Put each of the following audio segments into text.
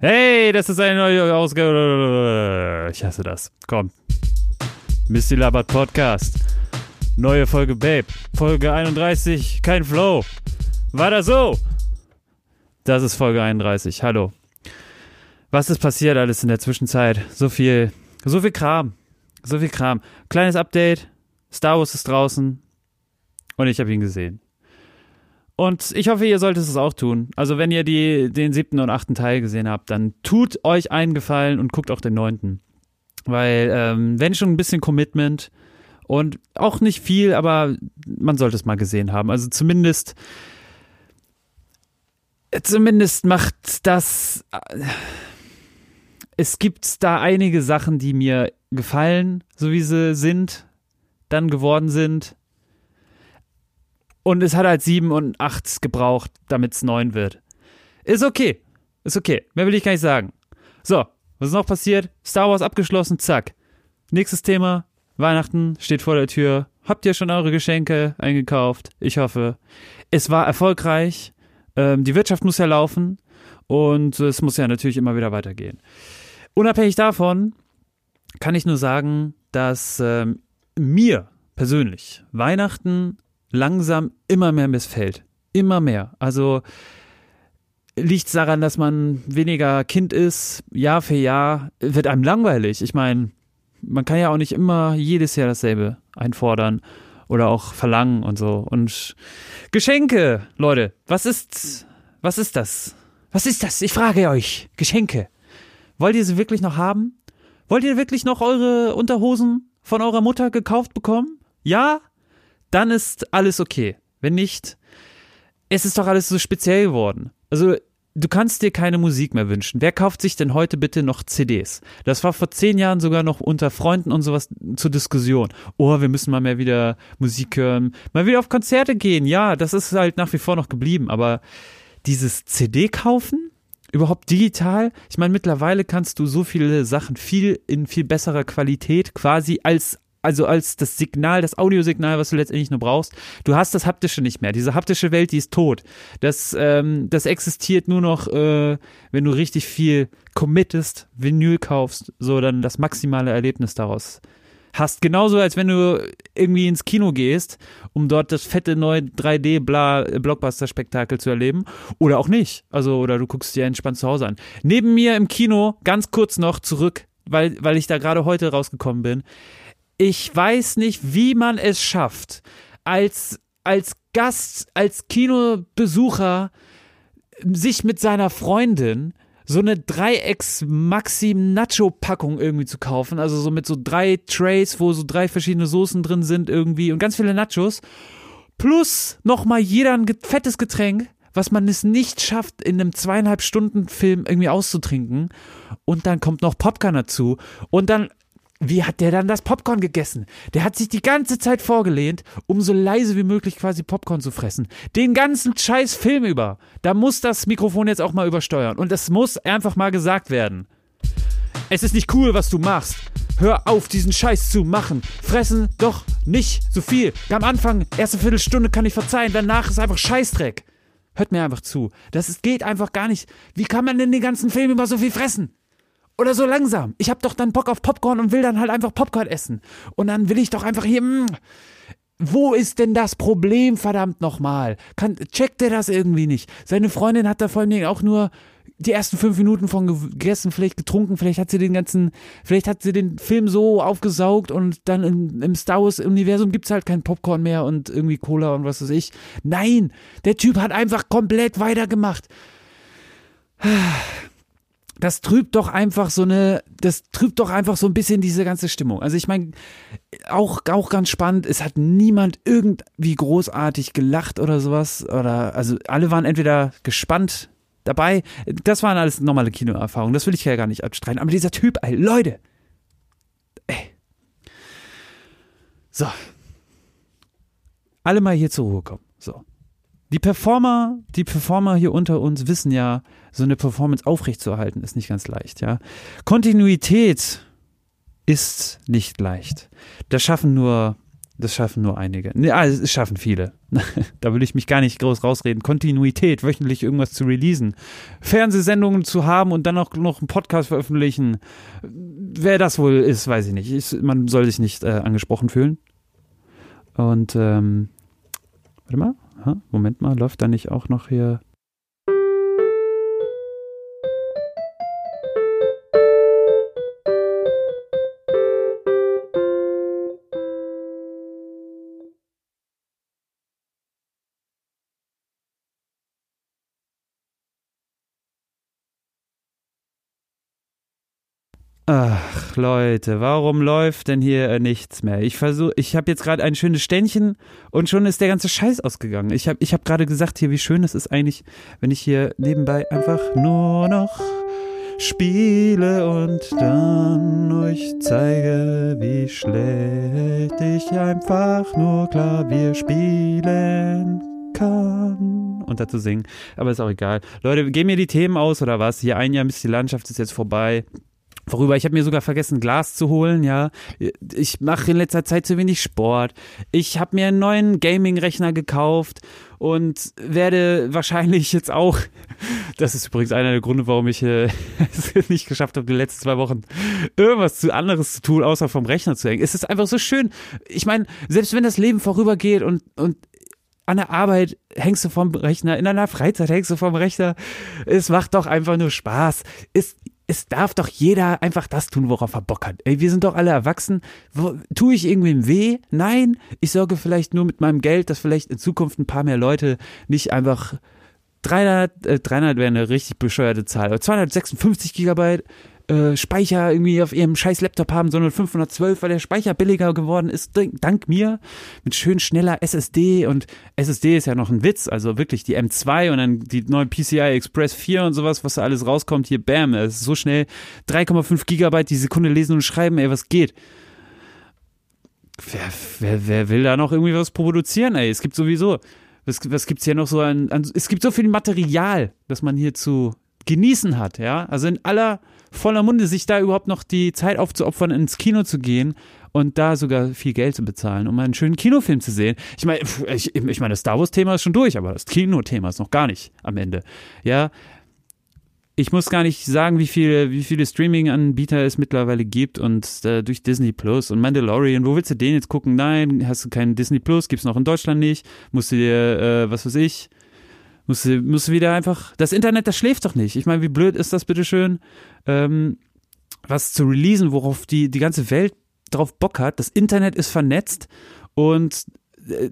Hey, das ist eine neue Ausgabe. Ich hasse das. Komm. Misty Labert Podcast. Neue Folge Babe. Folge 31. Kein Flow. War das so? Das ist Folge 31. Hallo. Was ist passiert alles in der Zwischenzeit? So viel, so viel Kram. So viel Kram. Kleines Update. Star Wars ist draußen. Und ich habe ihn gesehen. Und ich hoffe, ihr solltet es auch tun. Also wenn ihr die, den siebten und achten Teil gesehen habt, dann tut euch einen Gefallen und guckt auch den neunten. Weil, ähm, wenn schon ein bisschen Commitment und auch nicht viel, aber man sollte es mal gesehen haben. Also zumindest, zumindest macht das, äh, es gibt da einige Sachen, die mir gefallen, so wie sie sind, dann geworden sind. Und es hat halt sieben und acht gebraucht, damit es neun wird. Ist okay. Ist okay. Mehr will ich gar nicht sagen. So, was ist noch passiert? Star Wars abgeschlossen, zack. Nächstes Thema. Weihnachten steht vor der Tür. Habt ihr schon eure Geschenke eingekauft? Ich hoffe. Es war erfolgreich. Ähm, die Wirtschaft muss ja laufen. Und es muss ja natürlich immer wieder weitergehen. Unabhängig davon kann ich nur sagen, dass ähm, mir persönlich Weihnachten langsam immer mehr missfällt. Immer mehr. Also liegt es daran, dass man weniger Kind ist, Jahr für Jahr, wird einem langweilig. Ich meine, man kann ja auch nicht immer jedes Jahr dasselbe einfordern oder auch verlangen und so. Und Geschenke, Leute, was ist, was ist das? Was ist das? Ich frage euch. Geschenke. Wollt ihr sie wirklich noch haben? Wollt ihr wirklich noch eure Unterhosen von eurer Mutter gekauft bekommen? Ja? Dann ist alles okay. Wenn nicht, es ist doch alles so speziell geworden. Also, du kannst dir keine Musik mehr wünschen. Wer kauft sich denn heute bitte noch CDs? Das war vor zehn Jahren sogar noch unter Freunden und sowas zur Diskussion. Oh, wir müssen mal mehr wieder Musik hören, mal wieder auf Konzerte gehen. Ja, das ist halt nach wie vor noch geblieben. Aber dieses CD kaufen? Überhaupt digital? Ich meine, mittlerweile kannst du so viele Sachen viel in viel besserer Qualität quasi als also als das Signal, das Audiosignal, was du letztendlich nur brauchst. Du hast das haptische nicht mehr. Diese haptische Welt, die ist tot. Das, ähm, das existiert nur noch, äh, wenn du richtig viel committest, Vinyl kaufst, so dann das maximale Erlebnis daraus hast. Genauso, als wenn du irgendwie ins Kino gehst, um dort das fette neue 3D-Blockbuster-Spektakel zu erleben. Oder auch nicht. Also, oder du guckst dir entspannt zu Hause an. Neben mir im Kino, ganz kurz noch zurück, weil, weil ich da gerade heute rausgekommen bin ich weiß nicht, wie man es schafft, als, als Gast, als Kinobesucher sich mit seiner Freundin so eine Dreiecks-Maxim-Nacho-Packung irgendwie zu kaufen. Also so mit so drei Trays, wo so drei verschiedene Soßen drin sind irgendwie und ganz viele Nachos. Plus nochmal jeder ein fettes Getränk, was man es nicht schafft, in einem zweieinhalb Stunden Film irgendwie auszutrinken. Und dann kommt noch Popcorn dazu. Und dann wie hat der dann das Popcorn gegessen? Der hat sich die ganze Zeit vorgelehnt, um so leise wie möglich quasi Popcorn zu fressen. Den ganzen scheiß Film über. Da muss das Mikrofon jetzt auch mal übersteuern. Und es muss einfach mal gesagt werden. Es ist nicht cool, was du machst. Hör auf, diesen Scheiß zu machen. Fressen doch nicht so viel. Am Anfang, erste Viertelstunde kann ich verzeihen, danach ist einfach Scheißdreck. Hört mir einfach zu. Das ist, geht einfach gar nicht. Wie kann man denn den ganzen Film über so viel fressen? Oder so langsam. Ich hab doch dann Bock auf Popcorn und will dann halt einfach Popcorn essen. Und dann will ich doch einfach hier. Mh, mm, wo ist denn das Problem, verdammt nochmal? Kann, checkt der das irgendwie nicht? Seine Freundin hat da vor allem auch nur die ersten fünf Minuten von gegessen, vielleicht getrunken, vielleicht hat sie den ganzen, vielleicht hat sie den Film so aufgesaugt und dann im, im Star Wars-Universum gibt's halt kein Popcorn mehr und irgendwie Cola und was weiß ich. Nein, der Typ hat einfach komplett weitergemacht das trübt doch einfach so eine, das trübt doch einfach so ein bisschen diese ganze Stimmung. Also ich meine, auch, auch ganz spannend, es hat niemand irgendwie großartig gelacht oder sowas. Oder also alle waren entweder gespannt dabei. Das waren alles normale Kinoerfahrungen, das will ich ja gar nicht abstreiten. Aber dieser Typ, ey, Leute. Ey. So. Alle mal hier zur Ruhe kommen. Die Performer, die Performer hier unter uns wissen ja, so eine Performance aufrechtzuerhalten ist nicht ganz leicht, ja. Kontinuität ist nicht leicht. Das schaffen nur Das schaffen nur einige. Ja, ah, es schaffen viele. da will ich mich gar nicht groß rausreden. Kontinuität, wöchentlich irgendwas zu releasen. Fernsehsendungen zu haben und dann auch noch einen Podcast veröffentlichen. Wer das wohl ist, weiß ich nicht. Ich, man soll sich nicht äh, angesprochen fühlen. Und, ähm, warte mal. Moment mal, läuft da nicht auch noch hier? Ach, Leute, warum läuft denn hier nichts mehr? Ich versuche, ich habe jetzt gerade ein schönes Ständchen und schon ist der ganze Scheiß ausgegangen. Ich habe ich hab gerade gesagt hier, wie schön es ist eigentlich, wenn ich hier nebenbei einfach nur noch spiele und dann euch zeige, wie schlecht ich einfach nur Klavier spielen kann und dazu singen. Aber ist auch egal. Leute, gehen mir die Themen aus oder was? Hier ein Jahr bis die Landschaft ist jetzt vorbei. Worüber ich habe mir sogar vergessen, Glas zu holen, ja. Ich mache in letzter Zeit zu wenig Sport. Ich habe mir einen neuen Gaming-Rechner gekauft und werde wahrscheinlich jetzt auch, das ist übrigens einer der Gründe, warum ich äh, es nicht geschafft habe, die letzten zwei Wochen irgendwas zu anderes zu tun, außer vom Rechner zu hängen. Es ist einfach so schön. Ich meine, selbst wenn das Leben vorübergeht und, und an der Arbeit hängst du vom Rechner, in deiner Freizeit hängst du vom Rechner. Es macht doch einfach nur Spaß. Es, es darf doch jeder einfach das tun, worauf er Bock hat. Ey, wir sind doch alle erwachsen. Wo, tue ich irgendwem weh? Nein, ich sorge vielleicht nur mit meinem Geld, dass vielleicht in Zukunft ein paar mehr Leute nicht einfach 300, äh, 300 wäre eine richtig bescheuerte Zahl, aber 256 Gigabyte äh, Speicher irgendwie auf ihrem scheiß Laptop haben, sondern 512, weil der Speicher billiger geworden ist, dank mir, mit schön schneller SSD und SSD ist ja noch ein Witz, also wirklich die M2 und dann die neuen PCI Express 4 und sowas, was da alles rauskommt, hier bam, es ist so schnell, 3,5 Gigabyte die Sekunde lesen und schreiben, ey, was geht? Wer, wer, wer will da noch irgendwie was produzieren, ey? Es gibt sowieso, was, was gibt's hier noch so an, an, es gibt so viel Material, das man hier zu genießen hat, ja? Also in aller voller Munde, sich da überhaupt noch die Zeit aufzuopfern, ins Kino zu gehen und da sogar viel Geld zu bezahlen, um einen schönen Kinofilm zu sehen. Ich meine, ich, ich meine, das Star Wars-Thema ist schon durch, aber das Kinothema ist noch gar nicht am Ende. Ja, ich muss gar nicht sagen, wie viele, wie viele Streaming-Anbieter es mittlerweile gibt und äh, durch Disney Plus und Mandalorian, wo willst du den jetzt gucken? Nein, hast du keinen Disney Plus, gibt's noch in Deutschland nicht, musst du dir, äh, was weiß ich, musst du wieder einfach, das Internet, das schläft doch nicht. Ich meine, wie blöd ist das bitteschön? ähm, was zu releasen, worauf die, die ganze Welt drauf Bock hat. Das Internet ist vernetzt und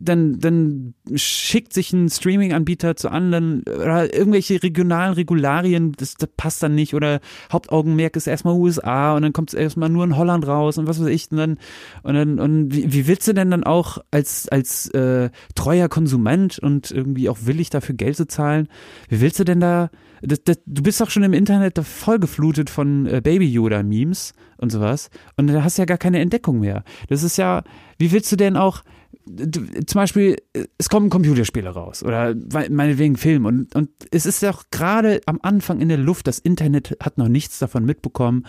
dann, dann schickt sich ein Streaming-Anbieter zu anderen oder irgendwelche regionalen Regularien, das, das, passt dann nicht oder Hauptaugenmerk ist erstmal USA und dann kommt es erstmal nur in Holland raus und was weiß ich und dann und dann und wie, wie willst du denn dann auch als als äh, treuer Konsument und irgendwie auch willig dafür Geld zu zahlen, wie willst du denn da das, das, du bist doch schon im Internet vollgeflutet von äh, Baby Yoda Memes und sowas und da hast ja gar keine Entdeckung mehr. Das ist ja, wie willst du denn auch zum Beispiel, es kommen Computerspiele raus oder meinetwegen Film und, und es ist ja auch gerade am Anfang in der Luft, das Internet hat noch nichts davon mitbekommen.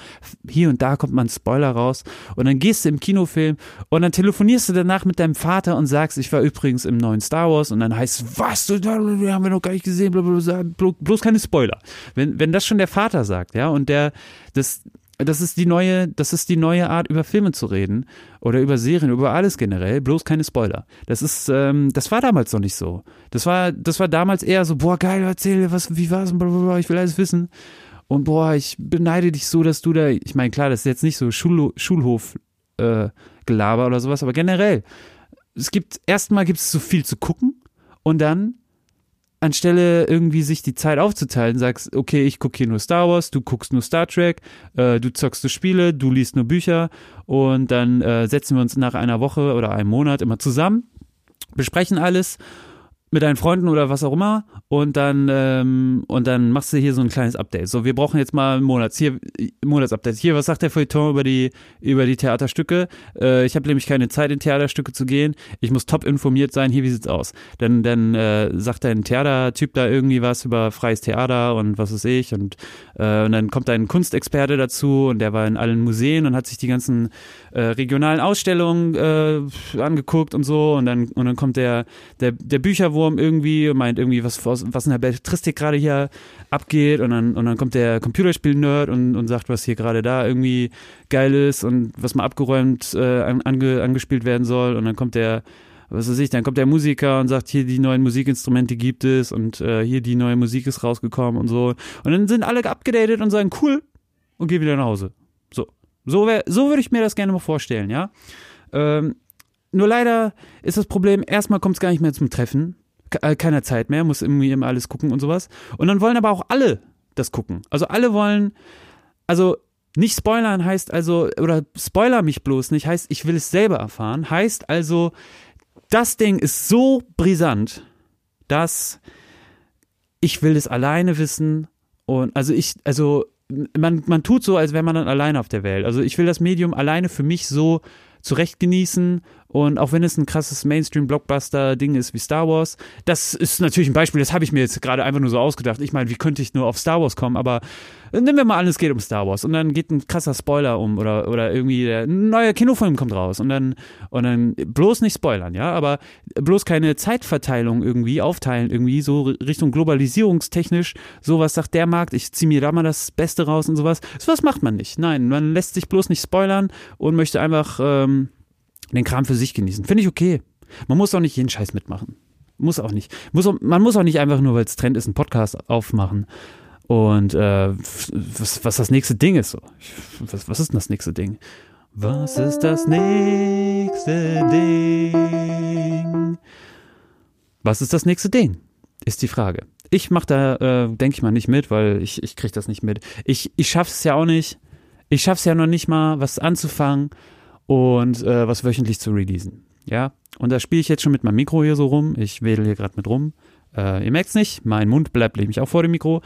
Hier und da kommt mal ein Spoiler raus und dann gehst du im Kinofilm und dann telefonierst du danach mit deinem Vater und sagst, ich war übrigens im neuen Star Wars und dann heißt was, du, haben wir noch gar nicht gesehen, bloß keine Spoiler. Wenn, wenn das schon der Vater sagt, ja, und der, das, das ist die neue, das ist die neue Art, über Filme zu reden oder über Serien, über alles generell, bloß keine Spoiler. Das ist, ähm, das war damals noch nicht so. Das war, das war damals eher so, boah, geil, erzähl, was, wie war's, ich will alles wissen. Und boah, ich beneide dich so, dass du da, ich meine, klar, das ist jetzt nicht so Schul Schulhof äh, Gelaber oder sowas, aber generell, es gibt, erstmal gibt es so viel zu gucken und dann anstelle irgendwie sich die Zeit aufzuteilen, sagst, okay, ich gucke hier nur Star Wars, du guckst nur Star Trek, äh, du zockst nur Spiele, du liest nur Bücher und dann äh, setzen wir uns nach einer Woche oder einem Monat immer zusammen, besprechen alles mit deinen Freunden oder was auch immer und dann ähm, und dann machst du hier so ein kleines Update. So, wir brauchen jetzt mal ein Monats hier Monatsupdate. Hier, was sagt der Feuilleton über die über die Theaterstücke? Äh, ich habe nämlich keine Zeit in Theaterstücke zu gehen. Ich muss top informiert sein. Hier, wie sieht's aus? Dann dann äh, sagt dein Theatertyp da irgendwie was über freies Theater und was weiß ich und äh, und dann kommt ein Kunstexperte dazu und der war in allen Museen und hat sich die ganzen äh, regionalen Ausstellungen äh, angeguckt und so und dann und dann kommt der der der Bücher Wurm irgendwie und meint irgendwie, was, was in der Belletristik gerade hier abgeht und dann, und dann kommt der Computerspiel-Nerd und, und sagt, was hier gerade da irgendwie geil ist und was mal abgeräumt äh, ange, angespielt werden soll und dann kommt der was weiß ich, dann kommt der Musiker und sagt, hier die neuen Musikinstrumente gibt es und äh, hier die neue Musik ist rausgekommen und so. Und dann sind alle abgedatet und sagen, cool, und gehen wieder nach Hause. So. So, so würde ich mir das gerne mal vorstellen, ja. Ähm, nur leider ist das Problem, erstmal kommt es gar nicht mehr zum Treffen. Äh, keiner Zeit mehr, muss irgendwie immer alles gucken und sowas. Und dann wollen aber auch alle das gucken. Also alle wollen, also nicht spoilern heißt also, oder spoiler mich bloß nicht, heißt, ich will es selber erfahren, heißt also, das Ding ist so brisant, dass ich will es alleine wissen und also ich, also man, man tut so, als wäre man dann alleine auf der Welt. Also ich will das Medium alleine für mich so zurecht genießen und auch wenn es ein krasses Mainstream-Blockbuster-Ding ist wie Star Wars, das ist natürlich ein Beispiel, das habe ich mir jetzt gerade einfach nur so ausgedacht. Ich meine, wie könnte ich nur auf Star Wars kommen? Aber nehmen wir mal an, es geht um Star Wars und dann geht ein krasser Spoiler um oder, oder irgendwie ein neuer Kinofilm kommt raus und dann, und dann bloß nicht spoilern, ja, aber bloß keine Zeitverteilung irgendwie aufteilen, irgendwie so Richtung globalisierungstechnisch, sowas sagt der Markt, ich ziehe mir da mal das Beste raus und sowas. Sowas macht man nicht. Nein, man lässt sich bloß nicht spoilern und möchte einfach ähm, den Kram für sich genießen. Finde ich okay. Man muss auch nicht jeden Scheiß mitmachen. Muss auch nicht. Muss, man muss auch nicht einfach nur, weil es Trend ist, einen Podcast aufmachen. Und äh, was, was das nächste Ding ist. So. Was, was ist denn das nächste Ding? Was ist das nächste Ding? Was ist das nächste Ding? Ist die Frage. Ich mache da, äh, denke ich mal, nicht mit, weil ich, ich kriege das nicht mit. Ich, ich schaffe es ja auch nicht. Ich schaffe es ja noch nicht mal, was anzufangen und äh, was wöchentlich zu releasen. Ja, und da spiele ich jetzt schon mit meinem Mikro hier so rum. Ich wedel hier gerade mit rum. Äh, ihr merkt es nicht, mein Mund bleibt nämlich auch vor dem Mikro.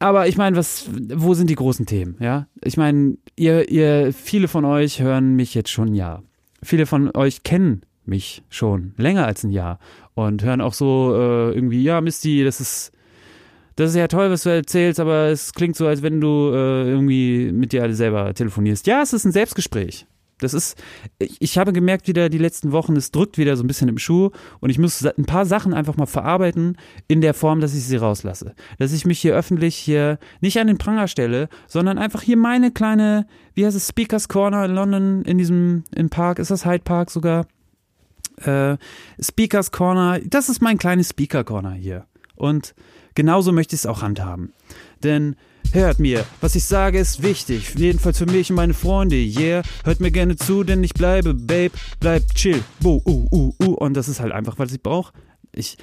Aber ich meine, was, wo sind die großen Themen? Ja, ich meine, ihr, ihr, viele von euch hören mich jetzt schon ein Jahr. Viele von euch kennen mich schon länger als ein Jahr und hören auch so äh, irgendwie, ja, Misty, das ist, das ist ja toll, was du erzählst, aber es klingt so, als wenn du äh, irgendwie mit dir alle selber telefonierst. Ja, es ist ein Selbstgespräch. Das ist, ich, ich habe gemerkt wieder die letzten Wochen, es drückt wieder so ein bisschen im Schuh und ich muss ein paar Sachen einfach mal verarbeiten in der Form, dass ich sie rauslasse. Dass ich mich hier öffentlich hier nicht an den Pranger stelle, sondern einfach hier meine kleine, wie heißt es, Speakers Corner in London, in diesem, im Park, ist das Hyde Park sogar? Äh, Speakers Corner, das ist mein kleines Speaker Corner hier. Und genauso möchte ich es auch handhaben. Denn Hört mir, was ich sage ist wichtig, jedenfalls für mich und meine Freunde, yeah. Hört mir gerne zu, denn ich bleibe, Babe, bleib chill, bu, uh, uh, uh. Und das ist halt einfach, was ich brauche. Ich,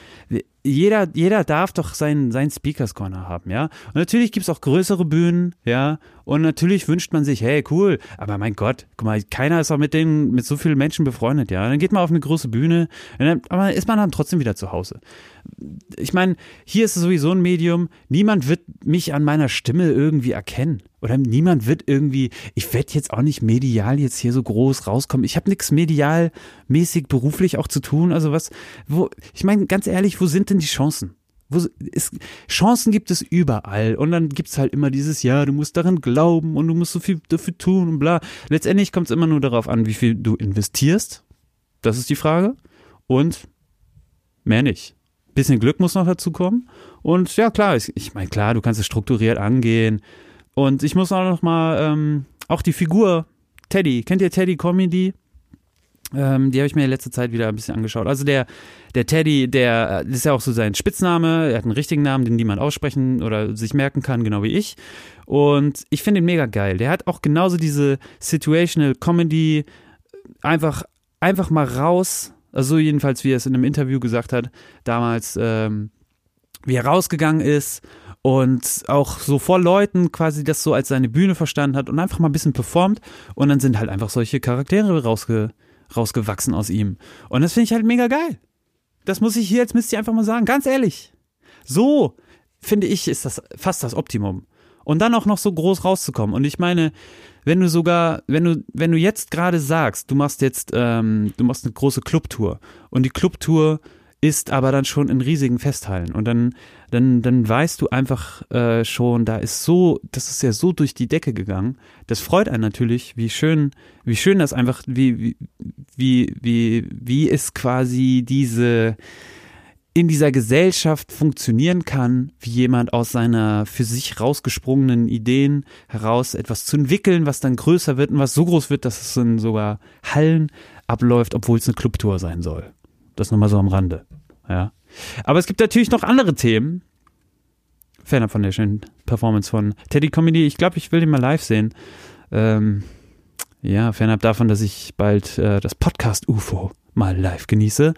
jeder, jeder darf doch seinen, seinen Speakers Corner haben, ja. Und natürlich gibt es auch größere Bühnen, ja. Und natürlich wünscht man sich, hey, cool, aber mein Gott, guck mal, keiner ist auch mit den, mit so vielen Menschen befreundet, ja. Und dann geht man auf eine große Bühne, dann, aber ist man dann trotzdem wieder zu Hause. Ich meine, hier ist es sowieso ein Medium, niemand wird mich an meiner Stimme irgendwie erkennen. Oder niemand wird irgendwie, ich werde jetzt auch nicht medial jetzt hier so groß rauskommen. Ich habe nichts medial mäßig beruflich auch zu tun. Also was, wo, ich meine, ganz ehrlich, wo sind denn die Chancen? Wo, ist, Chancen gibt es überall. Und dann gibt es halt immer dieses, ja, du musst daran glauben und du musst so viel dafür tun und bla. Letztendlich kommt es immer nur darauf an, wie viel du investierst. Das ist die Frage. Und mehr nicht. Bisschen Glück muss noch dazu kommen. Und ja, klar, ich, ich meine, klar, du kannst es strukturiert angehen. Und ich muss auch noch mal, ähm, auch die Figur Teddy, kennt ihr Teddy Comedy? Ähm, die habe ich mir in letzter Zeit wieder ein bisschen angeschaut. Also der, der Teddy, der das ist ja auch so sein Spitzname. Er hat einen richtigen Namen, den niemand aussprechen oder sich merken kann, genau wie ich. Und ich finde ihn mega geil. Der hat auch genauso diese Situational Comedy einfach, einfach mal raus. Also jedenfalls, wie er es in einem Interview gesagt hat, damals, ähm, wie er rausgegangen ist und auch so vor Leuten quasi das so als seine Bühne verstanden hat und einfach mal ein bisschen performt und dann sind halt einfach solche Charaktere rausge rausgewachsen aus ihm. Und das finde ich halt mega geil. Das muss ich hier jetzt müsst ihr einfach mal sagen, ganz ehrlich. So finde ich ist das fast das Optimum. Und dann auch noch so groß rauszukommen. Und ich meine, wenn du sogar, wenn du, wenn du jetzt gerade sagst, du machst jetzt, ähm, du machst eine große Clubtour und die Clubtour ist aber dann schon in riesigen Festhallen und dann, dann, dann weißt du einfach äh, schon, da ist so, das ist ja so durch die Decke gegangen. Das freut einen natürlich, wie schön, wie schön das einfach, wie, wie, wie, wie, wie es quasi diese, in dieser Gesellschaft funktionieren kann, wie jemand aus seiner für sich rausgesprungenen Ideen heraus etwas zu entwickeln, was dann größer wird und was so groß wird, dass es in sogar Hallen abläuft, obwohl es eine Clubtour sein soll. Das nochmal so am Rande. Ja. Aber es gibt natürlich noch andere Themen. Ferner von der schönen Performance von Teddy Comedy. Ich glaube, ich will den mal live sehen. Ähm, ja, fernab davon, dass ich bald äh, das Podcast UFO mal live genieße.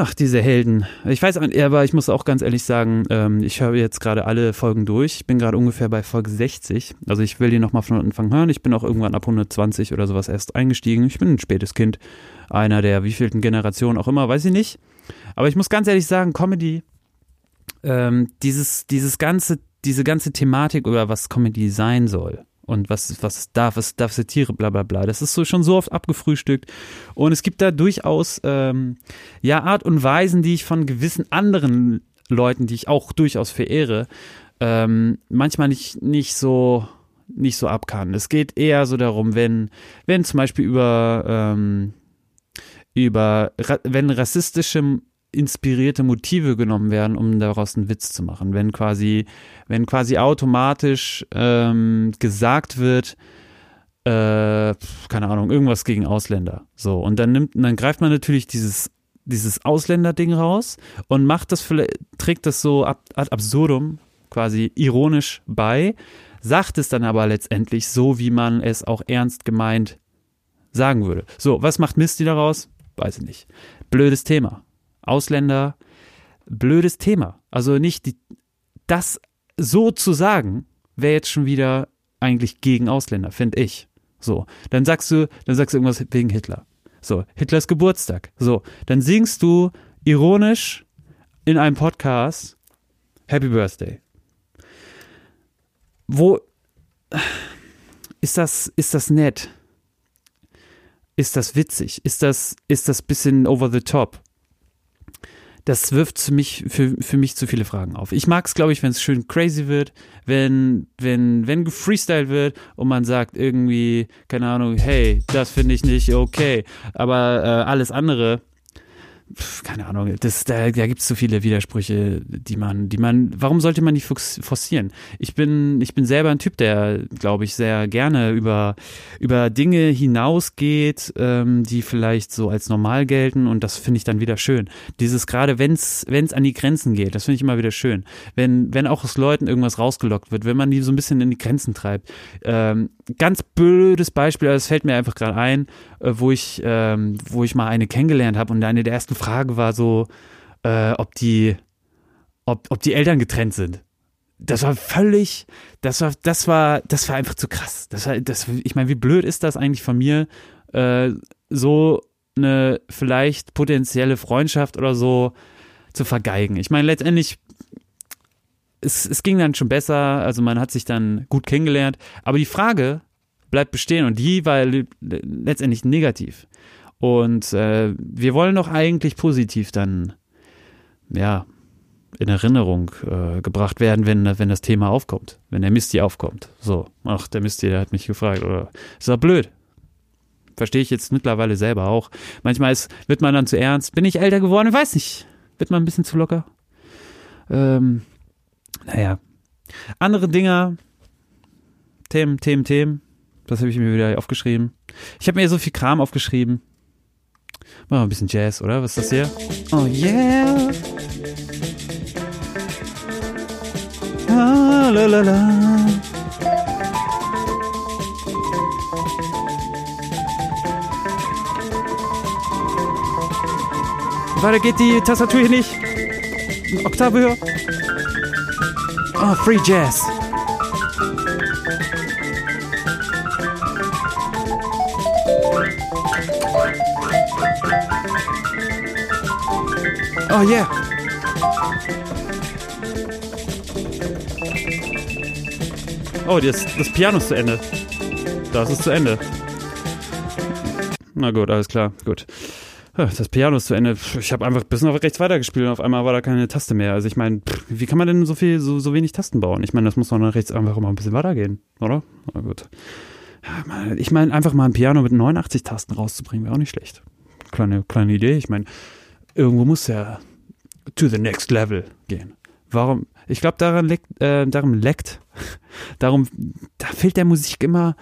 Ach, diese Helden. Ich weiß, aber ich muss auch ganz ehrlich sagen, ähm, ich höre jetzt gerade alle Folgen durch. Ich bin gerade ungefähr bei Folge 60. Also ich will die nochmal von Anfang hören. Ich bin auch irgendwann ab 120 oder sowas erst eingestiegen. Ich bin ein spätes Kind. Einer der wievielten Generationen auch immer, weiß ich nicht. Aber ich muss ganz ehrlich sagen, Comedy, ähm, dieses, dieses ganze, diese ganze Thematik über was Comedy sein soll, und was, was darf, was darf Satire, bla bla bla. Das ist so schon so oft abgefrühstückt. Und es gibt da durchaus ähm, ja Art und Weisen, die ich von gewissen anderen Leuten, die ich auch durchaus verehre, ähm, manchmal nicht, nicht so nicht so ab kann. Es geht eher so darum, wenn, wenn zum Beispiel über, ähm, über, wenn rassistische inspirierte Motive genommen werden, um daraus einen Witz zu machen. Wenn quasi, wenn quasi automatisch ähm, gesagt wird, äh, keine Ahnung, irgendwas gegen Ausländer. So, und dann nimmt, dann greift man natürlich dieses, dieses Ausländer-Ding raus und macht das, trägt das so ad, ad absurdum, quasi ironisch bei, sagt es dann aber letztendlich so, wie man es auch ernst gemeint sagen würde. So, was macht Misty daraus? Weiß ich nicht. Blödes Thema. Ausländer, blödes Thema. Also nicht die, das so zu sagen, wäre jetzt schon wieder eigentlich gegen Ausländer, finde ich. So, dann sagst du, dann sagst du irgendwas wegen Hitler. So, Hitlers Geburtstag. So, dann singst du ironisch in einem Podcast Happy Birthday. Wo ist das, ist das nett? Ist das witzig? Ist das, ist das bisschen over the top? das wirft für mich, für, für mich zu viele Fragen auf. Ich mag es, glaube ich, wenn es schön crazy wird, wenn, wenn, wenn gefreestylt wird und man sagt irgendwie, keine Ahnung, hey, das finde ich nicht okay. Aber äh, alles andere, keine Ahnung, das, da, da gibt es so viele Widersprüche, die man, die man, warum sollte man die forcieren? Ich bin, ich bin selber ein Typ, der, glaube ich, sehr gerne über, über Dinge hinausgeht, ähm, die vielleicht so als normal gelten und das finde ich dann wieder schön. Dieses gerade, wenn es an die Grenzen geht, das finde ich immer wieder schön. Wenn, wenn auch aus Leuten irgendwas rausgelockt wird, wenn man die so ein bisschen in die Grenzen treibt. Ähm, ganz blödes Beispiel, das fällt mir einfach gerade ein, wo ich, ähm, wo ich mal eine kennengelernt habe und eine der ersten Frage war so, äh, ob die, ob, ob die Eltern getrennt sind. Das war völlig, das war, das war, das war einfach zu krass. Das war, das, ich meine, wie blöd ist das eigentlich von mir, äh, so eine vielleicht potenzielle Freundschaft oder so zu vergeigen. Ich meine, letztendlich, es, es ging dann schon besser, also man hat sich dann gut kennengelernt, aber die Frage bleibt bestehen und die war letztendlich negativ. Und äh, wir wollen doch eigentlich positiv dann, ja, in Erinnerung äh, gebracht werden, wenn, wenn das Thema aufkommt, wenn der Misty aufkommt. So, ach, der Misty, der hat mich gefragt, oder ist doch blöd. Verstehe ich jetzt mittlerweile selber auch. Manchmal ist, wird man dann zu ernst. Bin ich älter geworden? Weiß nicht. Wird man ein bisschen zu locker? Ähm, naja. Andere Dinger, Themen, Themen, Themen. Das habe ich mir wieder aufgeschrieben. Ich habe mir so viel Kram aufgeschrieben. Machen wir ein bisschen Jazz, oder? Was ist das hier? Oh yeah. Ah, la, la, la. Weiter geht die Tastatur hier nicht. Oktave höher. Oh, Free Jazz. Oh yeah. Oh, das, das Piano ist zu Ende. Das ist zu Ende. Na gut, alles klar, gut. Das Piano ist zu Ende. Ich habe einfach bis nach rechts weitergespielt und auf einmal war da keine Taste mehr. Also ich meine, wie kann man denn so viel, so, so wenig Tasten bauen? Ich meine, das muss doch nach rechts einfach immer ein bisschen weitergehen, oder? Na gut. Ich meine, einfach mal ein Piano mit 89 Tasten rauszubringen, wäre auch nicht schlecht. Kleine, kleine Idee. Ich meine, irgendwo muss ja to the next level gehen. Warum? Ich glaube, daran leckt, äh, darum leckt, darum, da fehlt der Musik immer.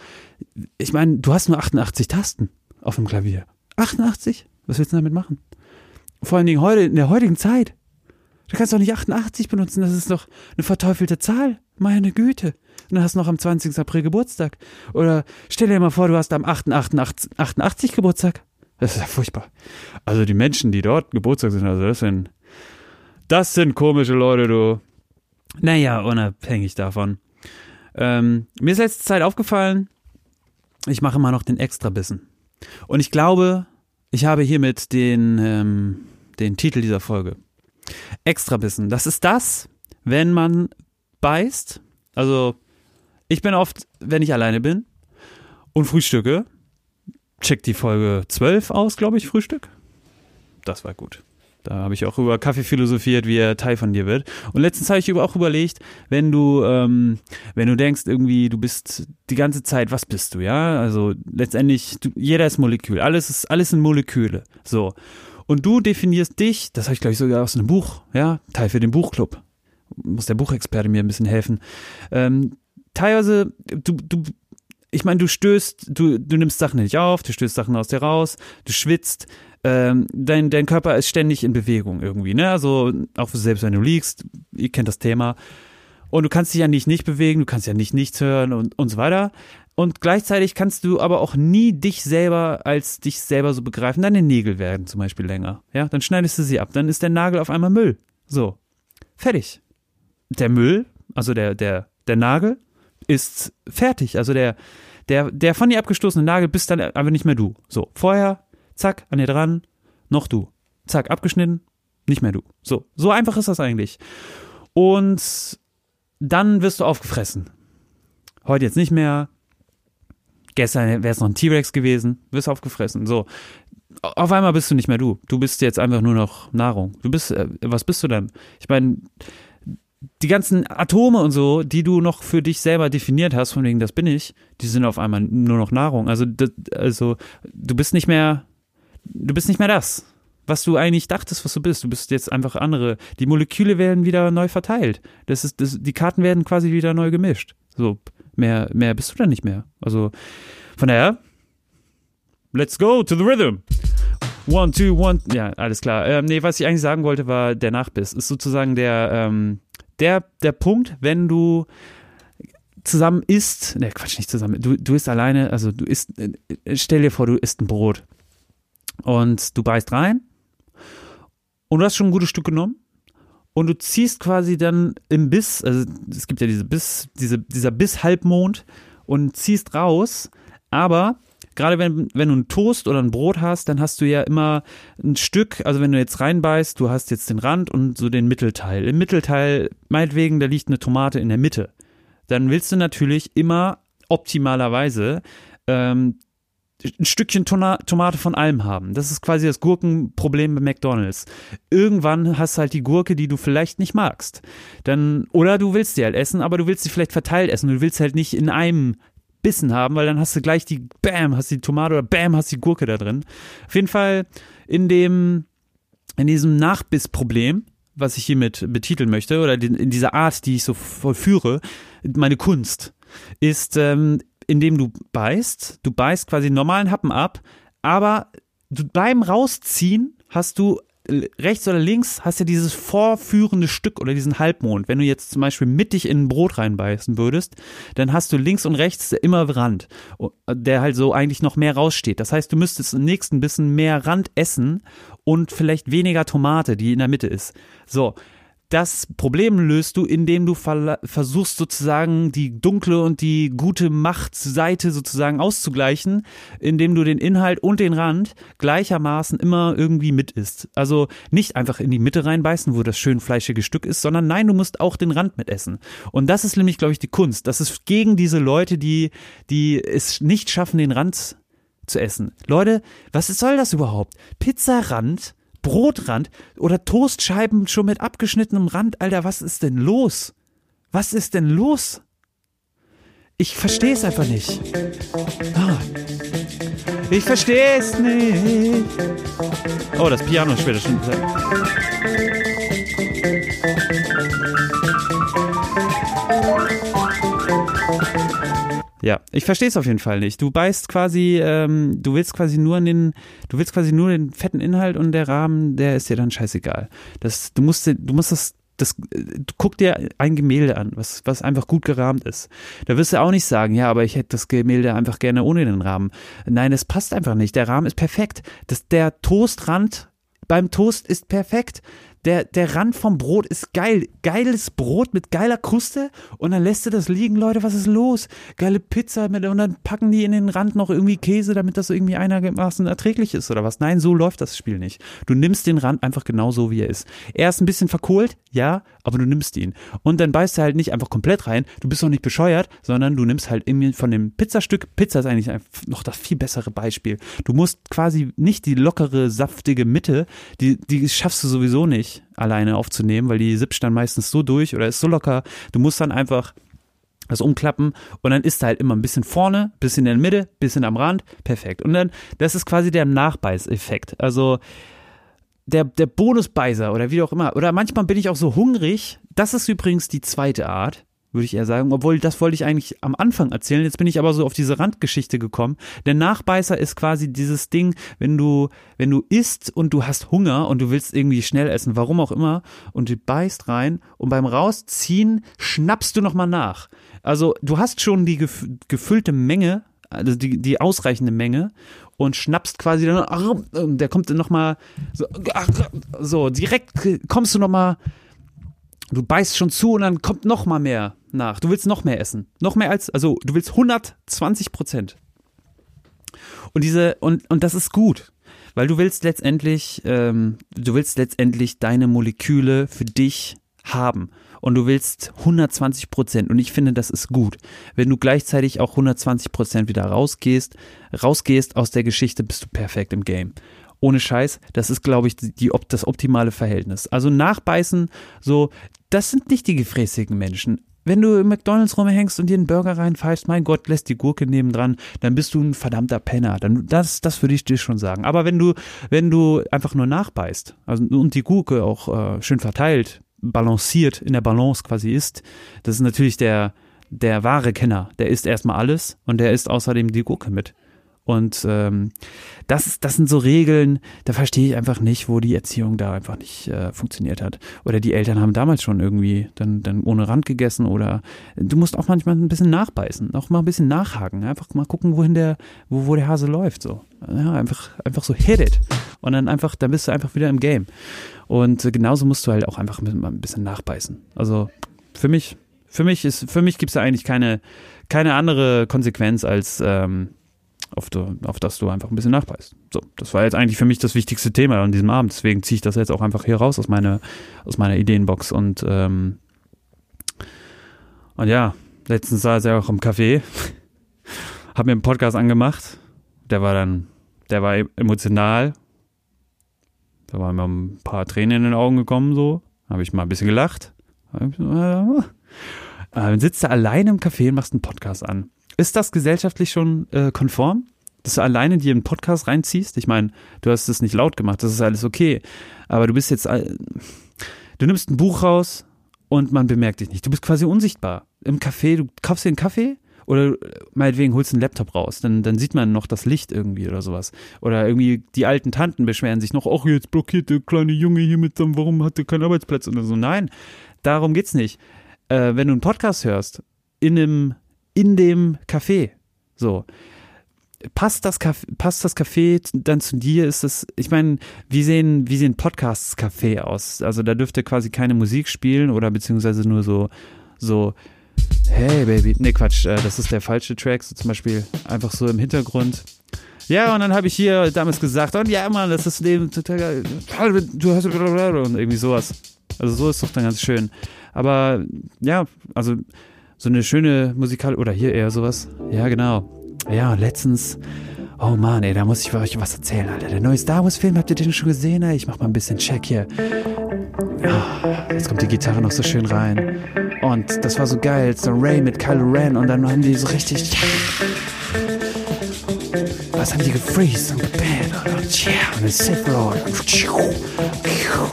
Ich meine, du hast nur 88 Tasten auf dem Klavier. 88? Was willst du damit machen? Vor allen Dingen heute, in der heutigen Zeit. Du kannst doch nicht 88 benutzen, das ist doch eine verteufelte Zahl. Meine Güte. Und dann hast du noch am 20. April Geburtstag. Oder stell dir mal vor, du hast am 8. 88, 88 Geburtstag. Das ist ja furchtbar. Also die Menschen, die dort Geburtstag sind, also das sind, das sind komische Leute, du. Naja, unabhängig davon. Ähm, mir ist letzte Zeit aufgefallen, ich mache immer noch den Extrabissen. Und ich glaube, ich habe hiermit den, ähm, den Titel dieser Folge. Extrabissen. Das ist das, wenn man beißt. Also, ich bin oft, wenn ich alleine bin und frühstücke, check die Folge 12 aus, glaube ich, Frühstück. Das war gut. Da habe ich auch über Kaffee philosophiert, wie er Teil von dir wird. Und letztens habe ich auch überlegt, wenn du, ähm, wenn du denkst, irgendwie, du bist die ganze Zeit, was bist du, ja? Also letztendlich, du, jeder ist Molekül, alles ist, alles sind Moleküle. So. Und du definierst dich, das habe ich, glaube ich, sogar aus einem Buch, ja, Teil für den Buchclub. Muss der Buchexperte mir ein bisschen helfen. Ähm, teilweise, du, du, ich meine, du stößt, du, du nimmst Sachen nicht auf, du stößt Sachen aus dir raus, du schwitzt, ähm, dein, dein Körper ist ständig in Bewegung irgendwie, ne? Also auch selbst wenn du liegst, ihr kennt das Thema. Und du kannst dich ja nicht nicht bewegen, du kannst ja nicht nichts hören und, und so weiter. Und gleichzeitig kannst du aber auch nie dich selber als dich selber so begreifen. Deine Nägel werden zum Beispiel länger. Ja, dann schneidest du sie ab, dann ist der Nagel auf einmal Müll. So. Fertig. Der Müll, also der, der, der Nagel, ist fertig. Also der, der, der von dir abgestoßene Nagel bist dann einfach nicht mehr du. So. Vorher zack, an dir dran, noch du. Zack, abgeschnitten, nicht mehr du. So, so einfach ist das eigentlich. Und dann wirst du aufgefressen. Heute jetzt nicht mehr. Gestern wäre es noch ein T-Rex gewesen, wirst aufgefressen. So, auf einmal bist du nicht mehr du. Du bist jetzt einfach nur noch Nahrung. Du bist, äh, was bist du denn? Ich meine, die ganzen Atome und so, die du noch für dich selber definiert hast, von wegen, das bin ich, die sind auf einmal nur noch Nahrung. Also, das, also du bist nicht mehr du bist nicht mehr das, was du eigentlich dachtest, was du bist. Du bist jetzt einfach andere. Die Moleküle werden wieder neu verteilt. Das ist, das, die Karten werden quasi wieder neu gemischt. So, mehr, mehr bist du dann nicht mehr. Also, von daher, let's go to the rhythm. One, two, one. Ja, alles klar. Ähm, nee, was ich eigentlich sagen wollte, war der Nachbiss. Ist sozusagen der, ähm, der, der Punkt, wenn du zusammen isst, ne, Quatsch, nicht zusammen, du, du isst alleine, also du isst, äh, stell dir vor, du isst ein Brot und du beißt rein und du hast schon ein gutes Stück genommen und du ziehst quasi dann im Biss, also es gibt ja diese Biss, diese, dieser Biss-Halbmond und ziehst raus, aber gerade wenn, wenn du einen Toast oder ein Brot hast, dann hast du ja immer ein Stück, also wenn du jetzt reinbeißt, du hast jetzt den Rand und so den Mittelteil. Im Mittelteil, meinetwegen, da liegt eine Tomate in der Mitte. Dann willst du natürlich immer optimalerweise ähm, ein Stückchen Tomate von allem haben. Das ist quasi das Gurkenproblem bei McDonalds. Irgendwann hast du halt die Gurke, die du vielleicht nicht magst. Dann, oder du willst sie halt essen, aber du willst sie vielleicht verteilt essen. Du willst halt nicht in einem Bissen haben, weil dann hast du gleich die, bam, hast die Tomate oder bam, hast die Gurke da drin. Auf jeden Fall in dem, in diesem Nachbissproblem, was ich hiermit betiteln möchte, oder in dieser Art, die ich so vollführe, meine Kunst, ist, ähm, indem du beißt. Du beißt quasi normalen Happen ab, aber du beim Rausziehen hast du rechts oder links hast du dieses vorführende Stück oder diesen Halbmond. Wenn du jetzt zum Beispiel mittig in ein Brot reinbeißen würdest, dann hast du links und rechts immer Rand, der halt so eigentlich noch mehr raussteht. Das heißt, du müsstest im nächsten bisschen mehr Rand essen und vielleicht weniger Tomate, die in der Mitte ist. So. Das Problem löst du, indem du versuchst sozusagen die dunkle und die gute Machtseite sozusagen auszugleichen, indem du den Inhalt und den Rand gleichermaßen immer irgendwie mit isst. Also nicht einfach in die Mitte reinbeißen, wo das schön fleischige Stück ist, sondern nein, du musst auch den Rand mitessen. Und das ist nämlich, glaube ich, die Kunst. Das ist gegen diese Leute, die, die es nicht schaffen, den Rand zu essen. Leute, was soll das überhaupt? Pizzarand Brotrand oder Toastscheiben schon mit abgeschnittenem Rand. Alter, was ist denn los? Was ist denn los? Ich verstehe es einfach nicht. Ah. Ich verstehe es nicht. Oh, das Piano spielt schon. Ja, ich verstehe es auf jeden Fall nicht. Du beißt quasi, ähm, du willst quasi nur den, du willst quasi nur den fetten Inhalt und der Rahmen, der ist dir dann scheißegal. Das, du musst, du musst das das, guck dir ein Gemälde an, was, was einfach gut gerahmt ist. Da wirst du auch nicht sagen, ja, aber ich hätte das Gemälde einfach gerne ohne den Rahmen. Nein, es passt einfach nicht. Der Rahmen ist perfekt. Das, der Toastrand beim Toast ist perfekt der, der Rand vom Brot ist geil. Geiles Brot mit geiler Kruste und dann lässt du das liegen, Leute, was ist los? Geile Pizza mit, und dann packen die in den Rand noch irgendwie Käse, damit das irgendwie einigermaßen erträglich ist oder was. Nein, so läuft das Spiel nicht. Du nimmst den Rand einfach genau so, wie er ist. Er ist ein bisschen verkohlt, ja, aber du nimmst ihn. Und dann beißt du halt nicht einfach komplett rein, du bist auch nicht bescheuert, sondern du nimmst halt irgendwie von dem Pizzastück, Pizza ist eigentlich noch das viel bessere Beispiel. Du musst quasi nicht die lockere, saftige Mitte, die, die schaffst du sowieso nicht alleine aufzunehmen, weil die sippt dann meistens so durch oder ist so locker. Du musst dann einfach das umklappen und dann ist da halt immer ein bisschen vorne, bisschen in der Mitte, bisschen am Rand, perfekt. Und dann, das ist quasi der Nachbeißeffekt. Also der, der Bonusbeißer oder wie auch immer. Oder manchmal bin ich auch so hungrig. Das ist übrigens die zweite Art würde ich eher sagen. Obwohl, das wollte ich eigentlich am Anfang erzählen. Jetzt bin ich aber so auf diese Randgeschichte gekommen. Der Nachbeißer ist quasi dieses Ding, wenn du, wenn du isst und du hast Hunger und du willst irgendwie schnell essen, warum auch immer, und du beißt rein und beim Rausziehen schnappst du nochmal nach. Also, du hast schon die gefüllte Menge, also die, die ausreichende Menge und schnappst quasi dann, der kommt dann nochmal so, so, direkt kommst du nochmal du beißt schon zu und dann kommt noch mal mehr nach. Du willst noch mehr essen. Noch mehr als, also du willst 120 Prozent. Und diese, und, und das ist gut. Weil du willst letztendlich, ähm, du willst letztendlich deine Moleküle für dich haben. Und du willst 120 Prozent. Und ich finde, das ist gut. Wenn du gleichzeitig auch 120 Prozent wieder rausgehst, rausgehst aus der Geschichte, bist du perfekt im Game ohne Scheiß, das ist, glaube ich, die, das optimale Verhältnis. Also nachbeißen, so, das sind nicht die gefräßigen Menschen. Wenn du im McDonalds rumhängst und dir einen Burger reinpfeifst, mein Gott, lässt die Gurke nebendran, dann bist du ein verdammter Penner. Dann, das, das würde ich dir schon sagen. Aber wenn du, wenn du einfach nur nachbeißt also, und die Gurke auch äh, schön verteilt, balanciert, in der Balance quasi ist, das ist natürlich der, der wahre Kenner. Der isst erstmal alles und der isst außerdem die Gurke mit. Und ähm, das, das sind so Regeln, da verstehe ich einfach nicht, wo die Erziehung da einfach nicht äh, funktioniert hat. Oder die Eltern haben damals schon irgendwie dann, dann ohne Rand gegessen oder du musst auch manchmal ein bisschen nachbeißen, auch mal ein bisschen nachhaken, einfach mal gucken, wohin der, wo, wo der Hase läuft. So. Ja, einfach, einfach so hit it. Und dann einfach, dann bist du einfach wieder im Game. Und äh, genauso musst du halt auch einfach mal ein bisschen nachbeißen. Also für mich, für mich ist, für mich gibt es da eigentlich keine, keine andere Konsequenz als ähm, auf, du, auf das du einfach ein bisschen nachbeißt. So, das war jetzt eigentlich für mich das wichtigste Thema an diesem Abend. Deswegen ziehe ich das jetzt auch einfach hier raus aus meiner, aus meiner Ideenbox. Und, ähm, und ja, letztens saß er auch im Café, habe mir einen Podcast angemacht. Der war dann, der war emotional. Da waren mir ein paar Tränen in den Augen gekommen, so. Habe ich mal ein bisschen gelacht. Dann sitzt du alleine im Café und machst einen Podcast an. Ist das gesellschaftlich schon äh, konform? Dass du alleine dir einen Podcast reinziehst? Ich meine, du hast es nicht laut gemacht, das ist alles okay. Aber du bist jetzt, du nimmst ein Buch raus und man bemerkt dich nicht. Du bist quasi unsichtbar. Im Café, du kaufst dir einen Kaffee oder meinetwegen holst einen Laptop raus, dann, dann sieht man noch das Licht irgendwie oder sowas. Oder irgendwie die alten Tanten beschweren sich noch, ach, jetzt blockiert der kleine Junge hier mit seinem, warum hat er keinen Arbeitsplatz oder so. Nein, darum geht's nicht. Äh, wenn du einen Podcast hörst, in einem in dem Café. So. passt das Café, passt das Café dann zu dir? Ist das, ich meine, wie sehen, wie sehen Podcasts Café aus? Also da dürfte quasi keine Musik spielen oder beziehungsweise nur so, so, hey Baby, nee Quatsch, äh, das ist der falsche Track, so zum Beispiel einfach so im Hintergrund. Ja, und dann habe ich hier damals gesagt, und ja, Mann, das ist Leben total geil. Du hast und irgendwie sowas. Also so ist doch dann ganz schön. Aber ja, also so eine schöne Musikal oder hier eher sowas. Ja, genau. Ja, letztens. Oh Mann, ey, da muss ich euch was erzählen, Alter. Der neue Star Wars-Film, habt ihr den schon gesehen? Ey? Ich mach mal ein bisschen Check hier. Oh, jetzt kommt die Gitarre noch so schön rein. Und das war so geil. So Ray mit Kylo Ren und dann haben die so richtig. Was haben die gefreezed und gebannt?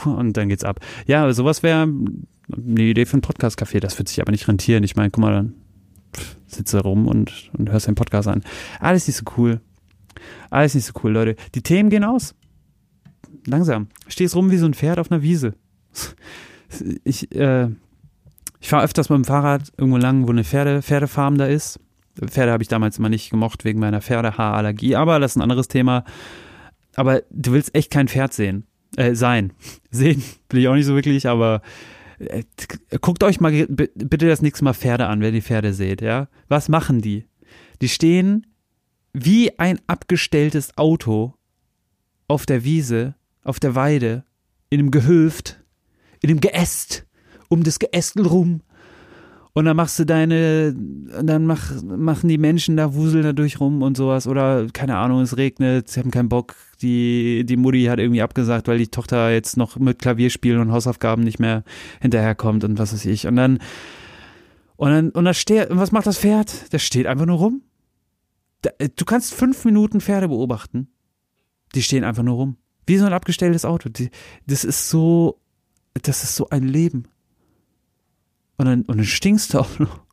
Und dann geht's ab. Ja, sowas wäre eine Idee für ein Podcast-Café. Das wird sich aber nicht rentieren. Ich meine, guck mal, dann sitze rum und, und hörst den Podcast an. Alles nicht so cool. Alles nicht so cool, Leute. Die Themen gehen aus. Langsam. Stehst rum wie so ein Pferd auf einer Wiese. Ich, äh, ich fahre öfters mit dem Fahrrad irgendwo lang, wo eine Pferde, Pferdefarm da ist. Pferde habe ich damals immer nicht gemocht wegen meiner Pferdehaarallergie, aber das ist ein anderes Thema. Aber du willst echt kein Pferd sehen. Äh, sein. Sehen will ich auch nicht so wirklich, aber äh, guckt euch mal bitte das nächste Mal Pferde an, wenn ihr Pferde seht, ja? Was machen die? Die stehen wie ein abgestelltes Auto auf der Wiese, auf der Weide, in einem Gehöft, in einem Geäst, um das Geästel rum. Und dann machst du deine, dann mach, machen die Menschen da, wuseln da durch rum und sowas. Oder, keine Ahnung, es regnet, sie haben keinen Bock. Die, die Mutti hat irgendwie abgesagt, weil die Tochter jetzt noch mit Klavier spielen und Hausaufgaben nicht mehr hinterherkommt und was weiß ich. Und dann, und dann, und dann steht, und was macht das Pferd? Der steht einfach nur rum. Du kannst fünf Minuten Pferde beobachten. Die stehen einfach nur rum. Wie so ein abgestelltes Auto. Die, das ist so, das ist so ein Leben. Und dann, und dann stinkst du auch noch.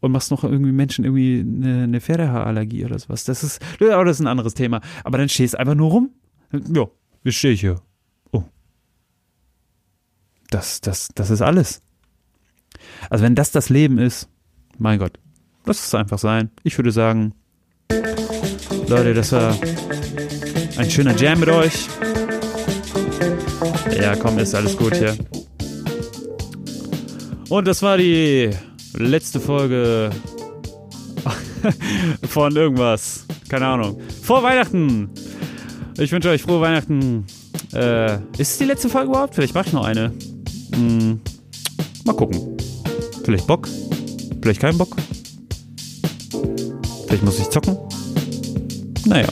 Und machst noch irgendwie Menschen irgendwie eine, eine Pferdehaarallergie oder sowas. Das ist, aber das ist ein anderes Thema. Aber dann stehst du einfach nur rum. Ja, jetzt stehe ich hier. Oh. Das, das, das ist alles. Also wenn das das Leben ist, mein Gott, lass es einfach sein. Ich würde sagen, Leute, das war ein schöner Jam mit euch. Ja, komm, ist alles gut hier. Und das war die letzte Folge von irgendwas. Keine Ahnung. Vor Weihnachten. Ich wünsche euch frohe Weihnachten. Äh, ist es die letzte Folge überhaupt? Vielleicht mache ich noch eine. Hm, mal gucken. Vielleicht Bock. Vielleicht kein Bock. Vielleicht muss ich zocken. Naja.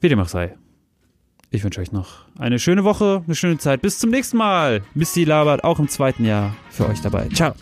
Wie dem auch sei. Ich wünsche euch noch eine schöne Woche, eine schöne Zeit. Bis zum nächsten Mal. Missy labert auch im zweiten Jahr für euch dabei. Ciao.